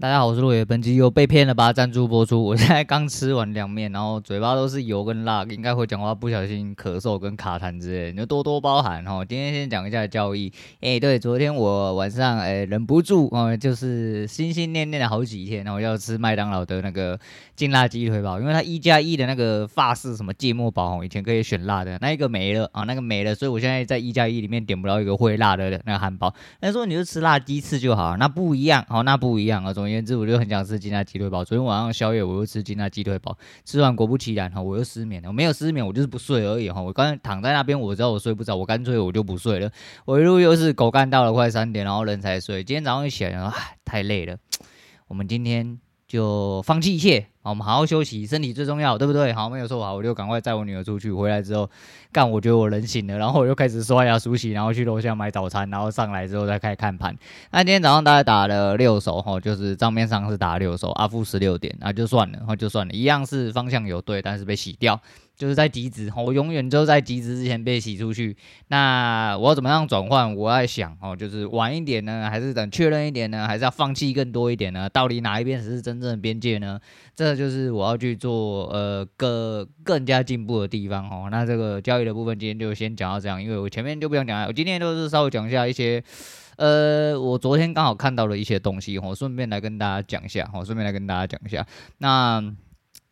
大家好，我是路野。本期又被骗了吧赞助播出。我现在刚吃完凉面，然后嘴巴都是油跟辣，应该会讲话不小心咳嗽跟卡痰之类的，你就多多包涵哈。今天先讲一下交易。哎、对，昨天我晚上哎、忍不住哦，就是心心念念了好几天，然后要吃麦当劳的那个劲辣鸡腿堡，因为它一加一的那个法式什么芥末堡哦，以前可以选辣的，那一个没了啊，那个没了，所以我现在在一加一里面点不到一个会辣的那个汉堡。那说你就吃辣鸡翅就好，那不一样哦，那不一样啊，总而言之，我就很想吃劲辣鸡腿堡。昨天晚上宵夜我又吃劲辣鸡腿堡，吃完果不其然哈，我又失眠了。我没有失眠，我就是不睡而已哈。我刚才躺在那边，我知道我睡不着，我干脆我就不睡了。我一路又是狗干到了快三点，然后人才睡。今天早上一起来，太累了。我们今天就放弃一切。我们好好休息，身体最重要，对不对？好，没有错，好，我就赶快载我女儿出去。回来之后，干，我觉得我人醒了，然后我就开始刷牙梳洗，然后去楼下买早餐，然后上来之后再开始看盘。那今天早上大概打了六手，哈，就是账面上是打了六手，阿富十六点，那就算了，然后就算了，一样是方向有对，但是被洗掉。就是在极值，我永远都在极值之前被洗出去。那我要怎么样转换？我在想哦，就是晚一点呢，还是等确认一点呢，还是要放弃更多一点呢？到底哪一边才是真正的边界呢？这就是我要去做呃个更加进步的地方哦。那这个交易的部分今天就先讲到这样，因为我前面就不想讲了。我今天都是稍微讲一下一些呃，我昨天刚好看到的一些东西，我顺便来跟大家讲一下，我顺便来跟大家讲一下。那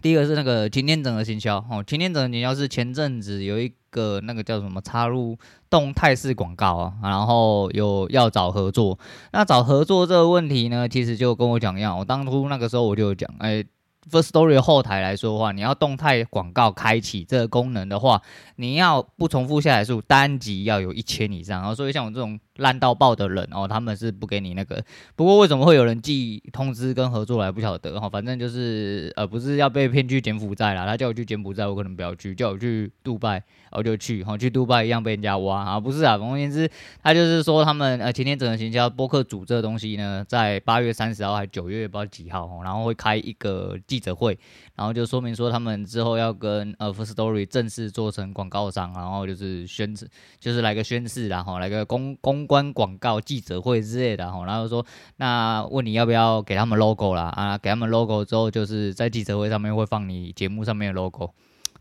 第一个是那个擎天整合行销，哦，擎天整合行销是前阵子有一个那个叫什么插入动态式广告啊，然后有要找合作。那找合作这个问题呢，其实就跟我讲一样，我当初那个时候我就讲，哎。First Story 后台来说的话，你要动态广告开启这个功能的话，你要不重复下载数单集要有一千以上。然后所以像我这种烂到爆的人哦，他们是不给你那个。不过为什么会有人寄通知跟合作来，不晓得哈。反正就是呃，不是要被骗去柬埔寨啦，他叫我去柬埔寨，我可能不要去；叫我去杜拜，我就去。哈，去杜拜一样被人家挖啊，不是啊。总而言之，他就是说他们呃，前天整合行销播客组这个东西呢，在八月三十号还是九月不知道几号，然后会开一个记者会，然后就说明说他们之后要跟呃 Firstory 正式做成广告商，然后就是宣誓，就是来个宣誓，然后来个公公关广告记者会之类的，然后然后说那问你要不要给他们 logo 啦啊，给他们 logo 之后，就是在记者会上面会放你节目上面的 logo。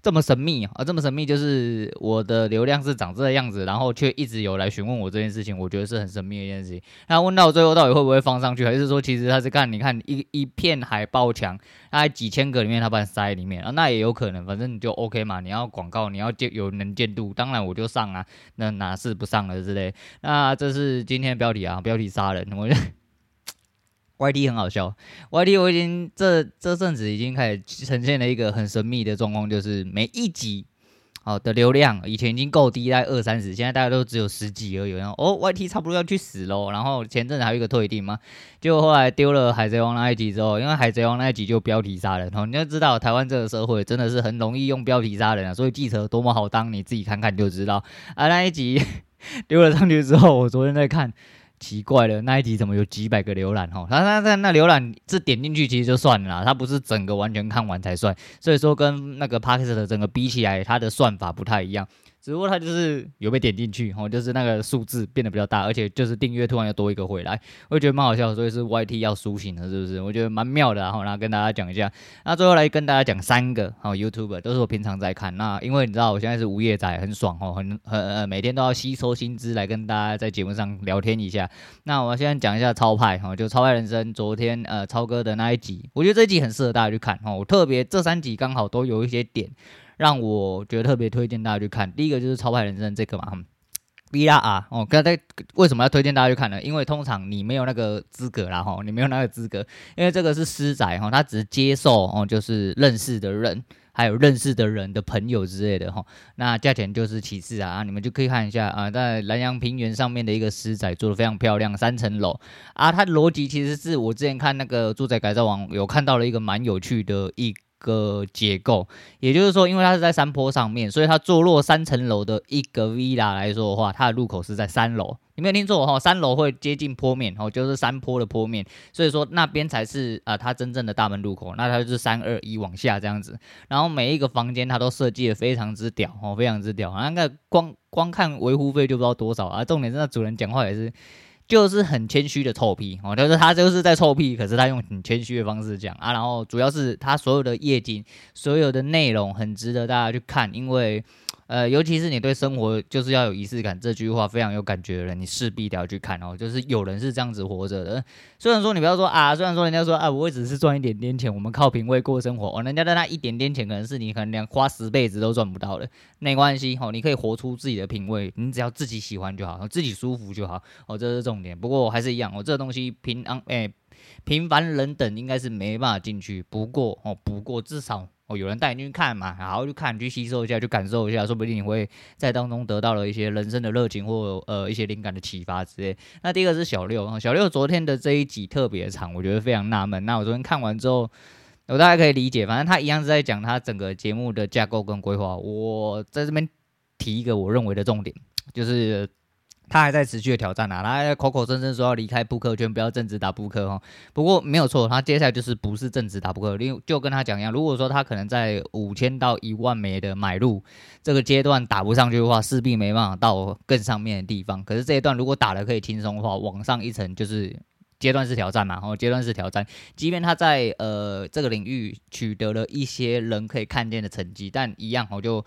这么神秘啊！这么神秘，就是我的流量是长这个样子，然后却一直有来询问我这件事情，我觉得是很神秘的一件事情。那问到最后，到底会不会放上去，还是说其实他是看你看一一片海报墙，大概几千个里面他把你塞里面啊？那也有可能，反正你就 OK 嘛。你要广告，你要见有能见度，当然我就上啊。那哪是不上了之类？那这是今天的标题啊，标题杀人，我。YT 很好笑，YT 我已经这这阵子已经开始呈现了一个很神秘的状况，就是每一集好的流量以前已经够低，在二三十，现在大家都只有十几而已。然后哦，YT 差不多要去死喽。然后前阵子还有一个退订嘛，结果后来丢了海贼王那一集之后，因为海贼王那一集就标题杀人，你要知道台湾这个社会真的是很容易用标题杀人啊，所以记者多么好当，你自己看看就知道。啊，那一集 丢了上去之后，我昨天在看。奇怪了，那一集怎么有几百个浏览？哈，那那那那浏览这点进去其实就算了它，不是整个完全看完才算，所以说跟那个 Podcast 的整个比起来，它的算法不太一样。只不过它就是有被点进去，哦，就是那个数字变得比较大，而且就是订阅突然又多一个回来，我觉得蛮好笑，所以是 YT 要苏醒了，是不是？我觉得蛮妙的，然后然后跟大家讲一下。那最后来跟大家讲三个，好，YouTube 都是我平常在看。那因为你知道我现在是无业仔，很爽哦，很很呃，每天都要吸收新知来跟大家在节目上聊天一下。那我现在讲一下超派，哈，就超派人生，昨天呃超哥的那一集，我觉得这一集很适合大家去看，哦，特别这三集刚好都有一些点。让我觉得特别推荐大家去看，第一个就是《超派人生》这个嘛，V R 啊，哦，刚才为什么要推荐大家去看呢？因为通常你没有那个资格啦，哈，你没有那个资格，因为这个是私宅哈，他只接受哦，就是认识的人，还有认识的人的朋友之类的哈，那价钱就是其次啊，你们就可以看一下啊，在南阳平原上面的一个私宅做的非常漂亮，三层楼。啊，它的逻辑其实是我之前看那个住宅改造网有看到了一个蛮有趣的一个结构，也就是说，因为它是在山坡上面，所以它坐落三层楼的一个 villa 来说的话，它的入口是在三楼。你没有听错哈，三楼会接近坡面，哦，就是山坡的坡面，所以说那边才是啊、它真正的大门入口。那它就是三二一往下这样子，然后每一个房间它都设计的非常之屌哦，非常之屌。那个光光看维护费就不知道多少啊，重点是那主人讲话也是。就是很谦虚的臭屁哦，就是他就是在臭屁，可是他用很谦虚的方式讲啊，然后主要是他所有的夜景，所有的内容很值得大家去看，因为。呃，尤其是你对生活就是要有仪式感，这句话非常有感觉的人，你势必得要去看哦。就是有人是这样子活着的，虽然说你不要说啊，虽然说人家说啊，我只是赚一点点钱，我们靠品味过生活哦，人家的那一点点钱可能是你可能连花十辈子都赚不到的，没关系哦，你可以活出自己的品味，你只要自己喜欢就好，自己舒服就好哦，这是重点。不过还是一样，我这个东西平安哎，平凡人等应该是没办法进去，不过哦，不过至少。哦，有人带你去看嘛，然后去看，去吸收一下，去感受一下，说不定你会在当中得到了一些人生的热情或呃一些灵感的启发之类。那第一个是小六，小六昨天的这一集特别长，我觉得非常纳闷。那我昨天看完之后，我大概可以理解，反正他一样是在讲他整个节目的架构跟规划。我在这边提一个我认为的重点，就是。他还在持续的挑战啊，他还口口声声说要离开扑克圈，不要正职打扑克哦。不过没有错，他接下来就是不是正职打扑克，因为就跟他讲一样，如果说他可能在五千到一万枚的买入这个阶段打不上去的话，势必没办法到更上面的地方。可是这一段如果打了可以轻松的话，往上一层就是阶段式挑战嘛，然后阶段式挑战，即便他在呃这个领域取得了一些人可以看见的成绩，但一样我就。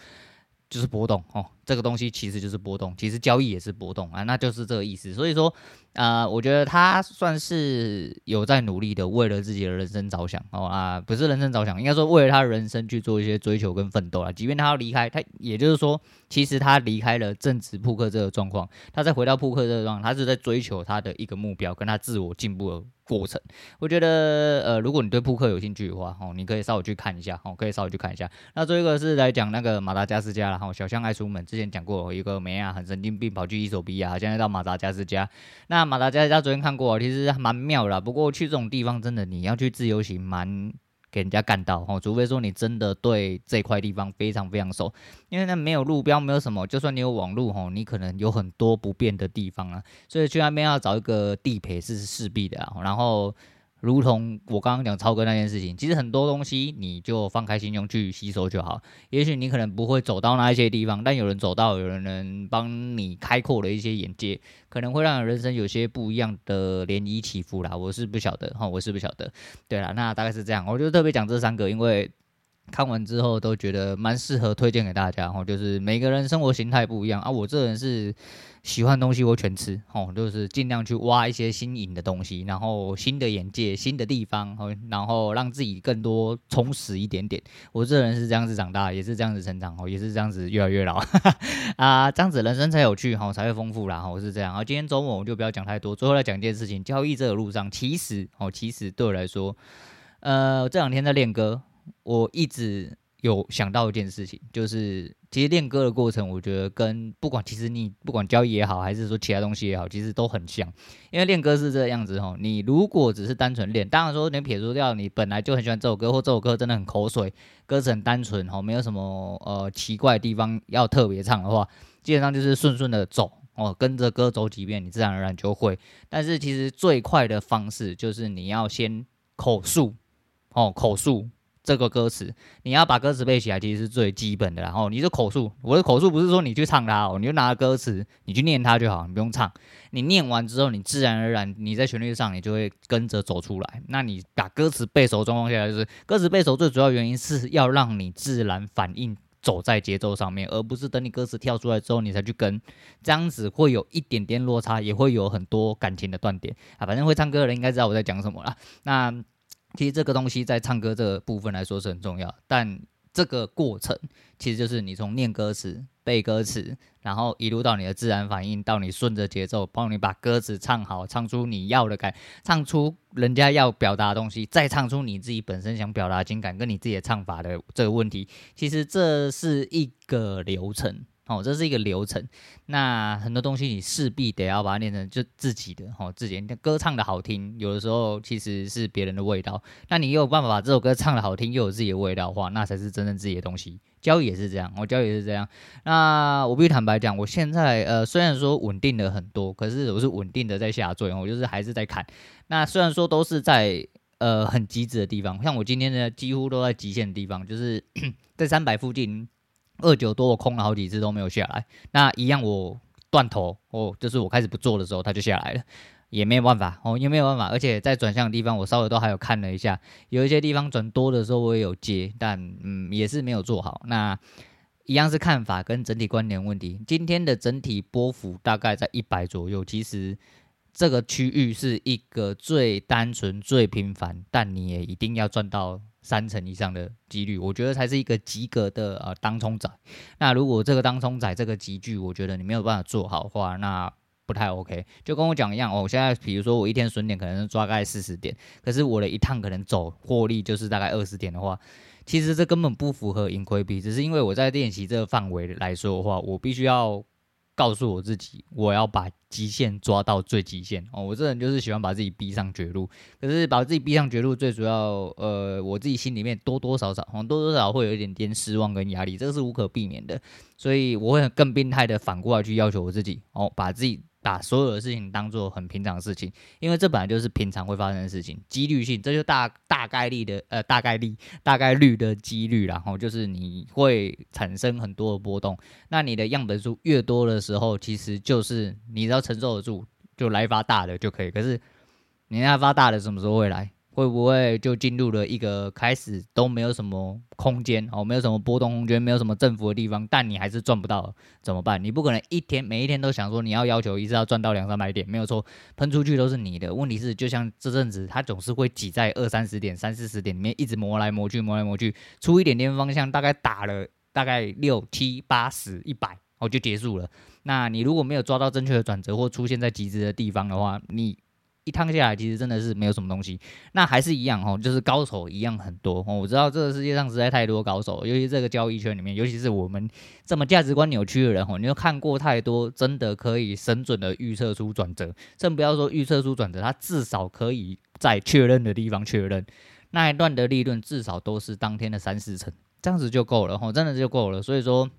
就是波动哦，这个东西其实就是波动，其实交易也是波动啊，那就是这个意思。所以说，啊、呃，我觉得他算是有在努力的，为了自己的人生着想哦啊，不是人生着想，应该说为了他人生去做一些追求跟奋斗啊。即便他要离开，他也就是说，其实他离开了正职扑克这个状况，他再回到扑克这个状况，他是在追求他的一个目标，跟他自我进步的过程，我觉得呃，如果你对扑克有兴趣的话，哦，你可以稍微去看一下，哦，可以稍微去看一下。那最后一个是来讲那个马达加斯加，然后小象爱出门，之前讲过一个梅亚很神经病，跑去伊索比亚，现在到马达加斯加。那马达加斯加昨天看过，其实蛮妙的，不过去这种地方真的你要去自由行蛮。给人家干到哦，除非说你真的对这块地方非常非常熟，因为那没有路标，没有什么，就算你有网路哦，你可能有很多不便的地方啊，所以去那边要找一个地陪是势必的啊，然后。如同我刚刚讲超哥那件事情，其实很多东西你就放开心胸去吸收就好。也许你可能不会走到那一些地方，但有人走到，有人能帮你开阔了一些眼界，可能会让人生有些不一样的涟漪起伏啦。我是不晓得哈，我是不晓得。对啦，那大概是这样。我就特别讲这三个，因为。看完之后都觉得蛮适合推荐给大家哦，就是每个人生活形态不一样啊。我这人是喜欢东西我全吃哦，就是尽量去挖一些新颖的东西，然后新的眼界、新的地方，然后让自己更多充实一点点。我这人是这样子长大，也是这样子成长哦，也是这样子越来越老 啊，这样子人生才有趣哈，才会丰富啦。我是这样。好，今天周末我就不要讲太多，最后来讲一件事情，交易这个路上，其实哦，其实对我来说，呃，这两天在练歌。我一直有想到一件事情，就是其实练歌的过程，我觉得跟不管其实你不管交易也好，还是说其他东西也好，其实都很像。因为练歌是这个样子哦，你如果只是单纯练，当然说你撇除掉你本来就很喜欢这首歌，或这首歌真的很口水，歌词很单纯哦，没有什么呃奇怪的地方要特别唱的话，基本上就是顺顺的走哦，跟着歌走几遍，你自然而然就会。但是其实最快的方式就是你要先口述哦，口述。这个歌词，你要把歌词背起来，其实是最基本的。然后你的口述，我的口述不是说你去唱它哦，你就拿着歌词，你去念它就好，你不用唱。你念完之后，你自然而然你在旋律上，你就会跟着走出来。那你把歌词背熟状况下来，就是歌词背熟最主要原因是要让你自然反应走在节奏上面，而不是等你歌词跳出来之后你才去跟，这样子会有一点点落差，也会有很多感情的断点啊。反正会唱歌的人应该知道我在讲什么了。那。其实这个东西在唱歌这个部分来说是很重要，但这个过程其实就是你从念歌词、背歌词，然后一路到你的自然反应，到你顺着节奏帮你把歌词唱好，唱出你要的感，唱出人家要表达的东西，再唱出你自己本身想表达的情感跟你自己的唱法的这个问题，其实这是一个流程。哦，这是一个流程。那很多东西你势必得要把它练成就自己的哦，自己。歌唱的好听，有的时候其实是别人的味道。那你又有办法把这首歌唱的好听，又有自己的味道的话，那才是真正自己的东西。交易也是这样，我交易也是这样。那我必须坦白讲，我现在呃虽然说稳定了很多，可是我是稳定的在下坠，我就是还是在看。那虽然说都是在呃很极致的地方，像我今天呢几乎都在极限的地方，就是 在三百附近。二九多，我空了好几次都没有下来。那一样，我断头，哦，就是我开始不做的时候，它就下来了。也没有办法哦，也没有办法。而且在转向的地方，我稍微都还有看了一下，有一些地方转多的时候我也有接，但嗯也是没有做好。那一样是看法跟整体观点问题。今天的整体波幅大概在一百左右，其实这个区域是一个最单纯、最平凡，但你也一定要赚到三成以上的几率，我觉得才是一个及格的呃当冲仔。那如果这个当冲仔这个集聚，我觉得你没有办法做好的话，那不太 OK。就跟我讲一样哦，我现在比如说我一天损点可能抓大概四十点，可是我的一趟可能走获利就是大概二十点的话。其实这根本不符合盈亏比，只是因为我在练习这个范围来说的话，我必须要告诉我自己，我要把极限抓到最极限哦。我这人就是喜欢把自己逼上绝路，可是把自己逼上绝路，最主要呃，我自己心里面多多少少，多多少少会有一点点失望跟压力，这个是无可避免的，所以我会更病态的反过来去要求我自己哦，把自己。把所有的事情当做很平常的事情，因为这本来就是平常会发生的事情，几率性，这就大大概率的呃大概率大概率的几率，然后就是你会产生很多的波动，那你的样本数越多的时候，其实就是你只要承受得住，就来发大的就可以。可是你那发大的什么时候会来？会不会就进入了一个开始都没有什么空间哦，没有什么波动空间，没有什么振幅的地方，但你还是赚不到，怎么办？你不可能一天每一天都想说你要要求一次要赚到两三百点，没有错，喷出去都是你的。问题是，就像这阵子，它总是会挤在二三十点、三四十点里面，一直磨来磨去，磨来磨去，出一点点方向，大概打了大概六七八十一百，哦就结束了。那你如果没有抓到正确的转折或出现在极致的地方的话，你。一趟下来，其实真的是没有什么东西。那还是一样哦，就是高手一样很多哦。我知道这个世界上实在太多高手，尤其这个交易圈里面，尤其是我们这么价值观扭曲的人哦，你又看过太多，真的可以神准的预测出转折。甚不要说预测出转折，它至少可以在确认的地方确认那一段的利润，至少都是当天的三四成，这样子就够了哦，真的就够了。所以说。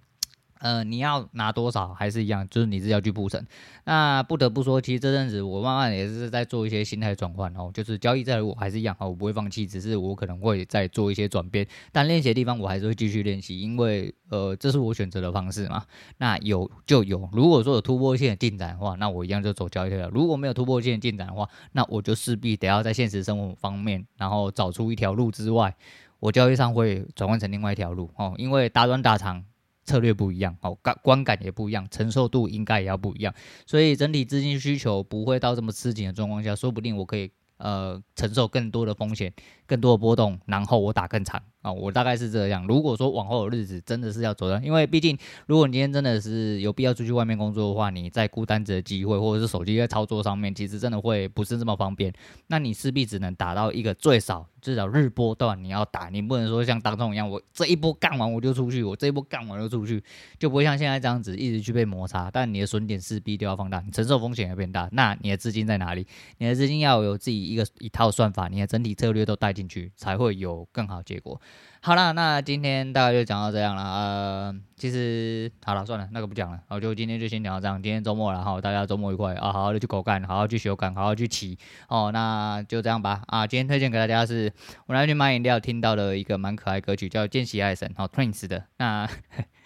呃，你要拿多少还是一样，就是你是要去布阵。那不得不说，其实这阵子我慢慢也是在做一些心态转换哦，就是交易在我还是一样哦，我不会放弃，只是我可能会再做一些转变。但练习的地方我还是会继续练习，因为呃，这是我选择的方式嘛。那有就有，如果说有突破性的进展的话，那我一样就走交易了。如果没有突破性的进展的话，那我就势必得要在现实生活方面，然后找出一条路之外，我交易上会转换成另外一条路哦，因为大短大长。策略不一样，哦，感观感也不一样，承受度应该也要不一样，所以整体资金需求不会到这么吃紧的状况下，说不定我可以呃承受更多的风险，更多的波动，然后我打更长。啊、我大概是这样。如果说往后的日子真的是要走的，因为毕竟，如果你今天真的是有必要出去外面工作的话，你在孤单子的机会，或者是手机在操作上面，其实真的会不是这么方便。那你势必只能打到一个最少至少日波段你要打，你不能说像当中一样，我这一波干完我就出去，我这一波干完就出去，就不会像现在这样子一直去被摩擦。但你的损点势必都要放大，你承受风险也变大。那你的资金在哪里？你的资金要有自己一个一套算法，你的整体策略都带进去，才会有更好结果。好了，那今天大概就讲到这样了。呃，其实好了，算了，那个不讲了。我，就今天就先讲到这样。今天周末了哈，大家周末愉快啊！好好的去狗干，好好去修干，好好去骑哦。那就这样吧。啊，今天推荐给大家是我那天买饮料听到的一个蛮可爱歌曲，叫《见习爱神》哦，Twins 的那。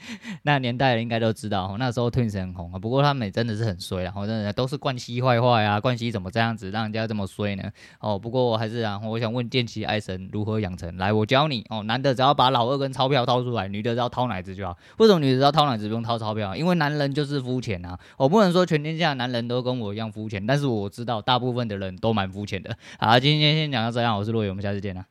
那年代人应该都知道，那时候 Twins 很红啊。不过他们也真的是很衰，然后真的都是冠希坏坏啊，冠希怎么这样子让人家这么衰呢？哦，不过我还是啊，我想问见习爱神如何养成？来，我教你哦。男的只要把老二跟钞票掏出来，女的只要掏奶子就好。为什么女的只要掏奶子不用掏钞票？因为男人就是肤浅啊。我不能说全天下男人都跟我一样肤浅，但是我知道大部分的人都蛮肤浅的。好，今天先讲到这样，我是洛伟，我们下次见啦。